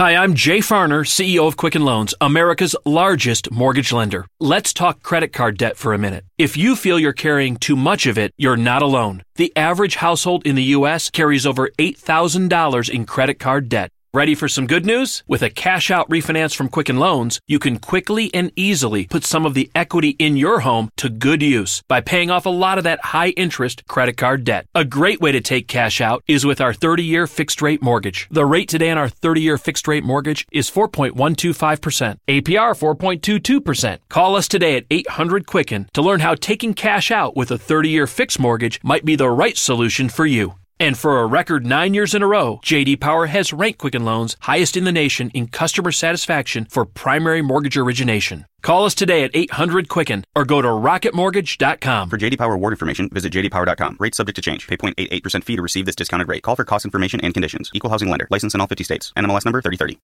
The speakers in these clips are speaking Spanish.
Hi, I'm Jay Farner, CEO of Quicken Loans, America's largest mortgage lender. Let's talk credit card debt for a minute. If you feel you're carrying too much of it, you're not alone. The average household in the U.S. carries over $8,000 in credit card debt. Ready for some good news? With a cash out refinance from Quicken Loans, you can quickly and easily put some of the equity in your home to good use by paying off a lot of that high interest credit card debt. A great way to take cash out is with our 30 year fixed rate mortgage. The rate today on our 30 year fixed rate mortgage is 4.125%, APR 4.22%. Call us today at 800 Quicken to learn how taking cash out with a 30 year fixed mortgage might be the right solution for you. And for a record nine years in a row, JD Power has ranked Quicken Loans highest in the nation in customer satisfaction for primary mortgage origination. Call us today at 800 Quicken or go to rocketmortgage.com. For JD Power award information, visit jdpower.com. Rates subject to change. Pay 0.88% fee to receive this discounted rate. Call for cost information and conditions. Equal housing lender. License in all 50 states. NMLS number 3030.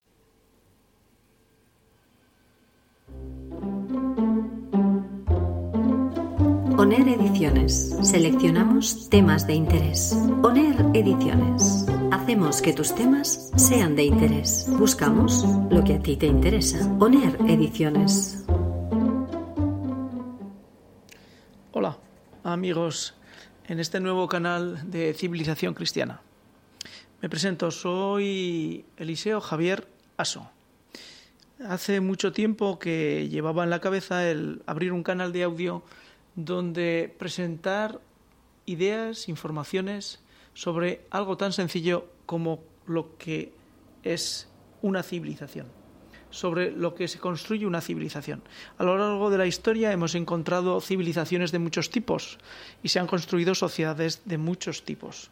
ONER Ediciones. Seleccionamos temas de interés. ONER Ediciones. Hacemos que tus temas sean de interés. Buscamos lo que a ti te interesa. ONER Ediciones. Hola, amigos, en este nuevo canal de Civilización Cristiana. Me presento, soy Eliseo Javier Aso. Hace mucho tiempo que llevaba en la cabeza el abrir un canal de audio donde presentar ideas, informaciones sobre algo tan sencillo como lo que es una civilización, sobre lo que se construye una civilización. A lo largo de la historia hemos encontrado civilizaciones de muchos tipos y se han construido sociedades de muchos tipos.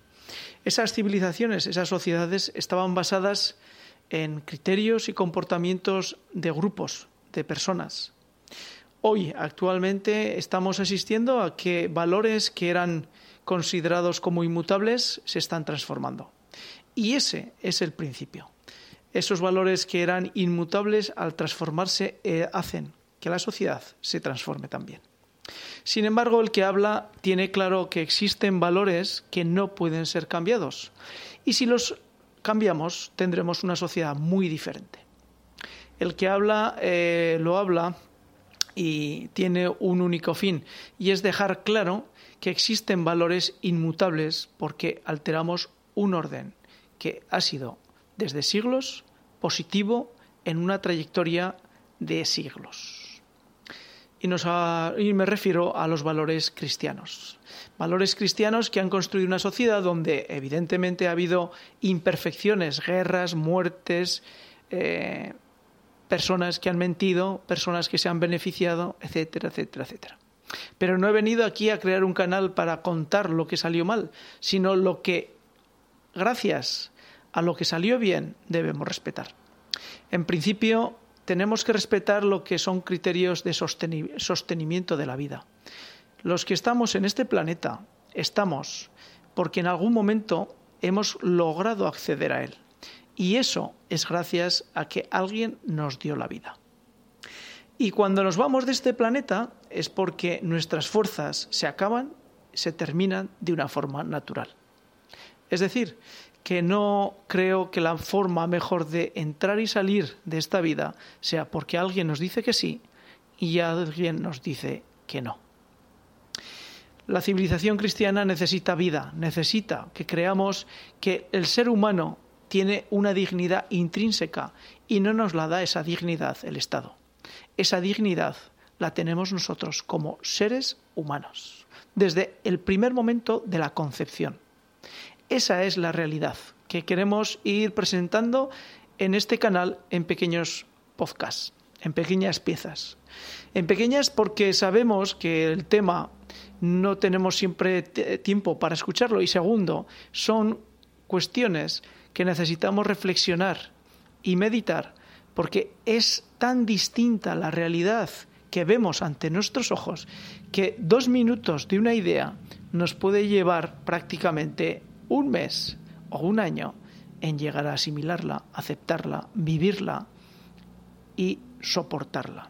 Esas civilizaciones, esas sociedades estaban basadas en criterios y comportamientos de grupos, de personas, Hoy, actualmente, estamos asistiendo a que valores que eran considerados como inmutables se están transformando. Y ese es el principio. Esos valores que eran inmutables al transformarse eh, hacen que la sociedad se transforme también. Sin embargo, el que habla tiene claro que existen valores que no pueden ser cambiados. Y si los cambiamos, tendremos una sociedad muy diferente. El que habla eh, lo habla y tiene un único fin, y es dejar claro que existen valores inmutables porque alteramos un orden que ha sido desde siglos positivo en una trayectoria de siglos. Y, y, me refiero a los valores cristianos. Valores cristianos que han construido una sociedad donde evidentemente ha habido imperfecciones, guerras, muertes, eh, personas que han mentido, personas que se han beneficiado, etcétera, etcétera, etcétera. Pero no he venido aquí a crear un canal para contar lo que salió mal, sino lo que, gracias a lo que salió bien, debemos respetar. En principio, tenemos que respetar lo que son criterios de sostenimiento de la vida. Los que estamos en este planeta estamos porque en algún momento hemos logrado acceder a él. Y eso es gracias a que alguien nos dio la vida. Y cuando nos vamos de este planeta es porque nuestras fuerzas se acaban, se terminan de una forma natural. Es decir, que no creo que la forma mejor de entrar y salir de esta vida sea porque alguien nos dice que sí y alguien nos dice que no. La civilización cristiana necesita vida, necesita que creamos que el ser humano tiene una dignidad intrínseca y no nos la da esa dignidad el Estado. Esa dignidad la tenemos nosotros como seres humanos, desde el primer momento de la concepción. Esa es la realidad que queremos ir presentando en este canal en pequeños podcasts, en pequeñas piezas. En pequeñas porque sabemos que el tema no tenemos siempre tiempo para escucharlo y segundo, son cuestiones que necesitamos reflexionar y meditar, porque es tan distinta la realidad que vemos ante nuestros ojos que dos minutos de una idea nos puede llevar prácticamente un mes o un año en llegar a asimilarla, aceptarla, vivirla y soportarla.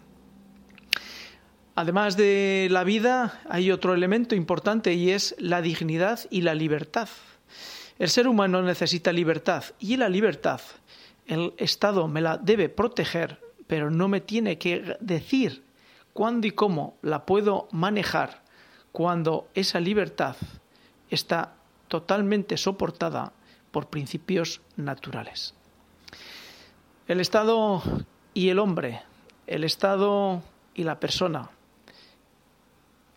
Además de la vida, hay otro elemento importante y es la dignidad y la libertad. El ser humano necesita libertad y la libertad el Estado me la debe proteger, pero no me tiene que decir cuándo y cómo la puedo manejar cuando esa libertad está totalmente soportada por principios naturales. El Estado y el hombre, el Estado y la persona,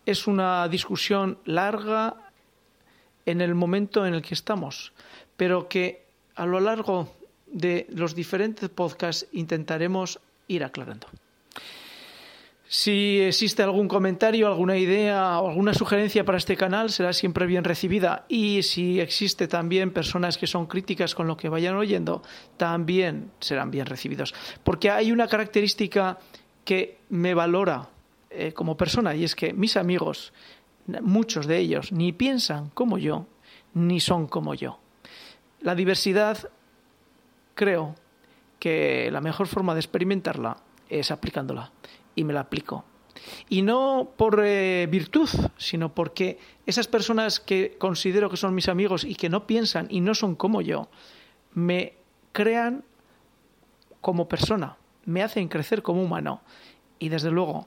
es una discusión larga en el momento en el que estamos, pero que a lo largo de los diferentes podcasts intentaremos ir aclarando. Si existe algún comentario, alguna idea o alguna sugerencia para este canal, será siempre bien recibida. Y si existe también personas que son críticas con lo que vayan oyendo, también serán bien recibidos. Porque hay una característica que me valora eh, como persona y es que mis amigos, muchos de ellos, ni piensan como yo, ni son como yo. La diversidad, creo que la mejor forma de experimentarla es aplicándola y me la aplico. Y no por eh, virtud, sino porque esas personas que considero que son mis amigos y que no piensan y no son como yo, me crean como persona, me hacen crecer como humano y desde luego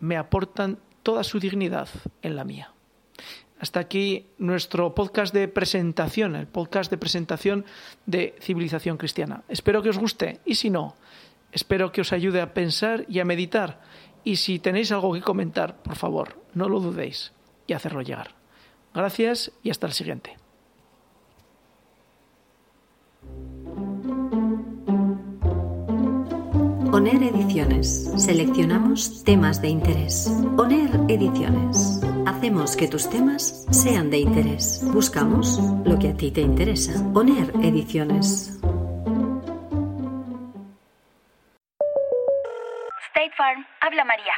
me aportan toda su dignidad en la mía. Hasta aquí nuestro podcast de presentación, el podcast de presentación de civilización cristiana. Espero que os guste y si no, Espero que os ayude a pensar y a meditar. Y si tenéis algo que comentar, por favor, no lo dudéis y hacerlo llegar. Gracias y hasta el siguiente. ONER Ediciones. Seleccionamos temas de interés. ONER Ediciones. Hacemos que tus temas sean de interés. Buscamos lo que a ti te interesa. ONER Ediciones. Habla María.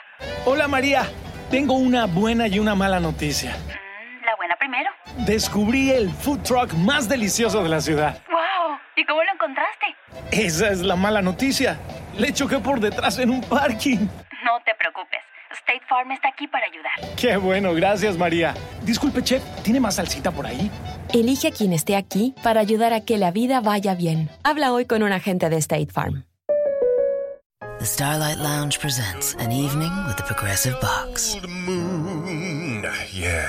Hola María, tengo una buena y una mala noticia. Mm, la buena primero. Descubrí el food truck más delicioso de la ciudad. ¡Wow! ¿Y cómo lo encontraste? Esa es la mala noticia. Le choqué por detrás en un parking. No te preocupes. State Farm está aquí para ayudar. Qué bueno, gracias María. Disculpe, chef, ¿tiene más salsita por ahí? Elige a quien esté aquí para ayudar a que la vida vaya bien. Habla hoy con un agente de State Farm. The Starlight Lounge presents an evening with the Progressive Box. Moon, yeah.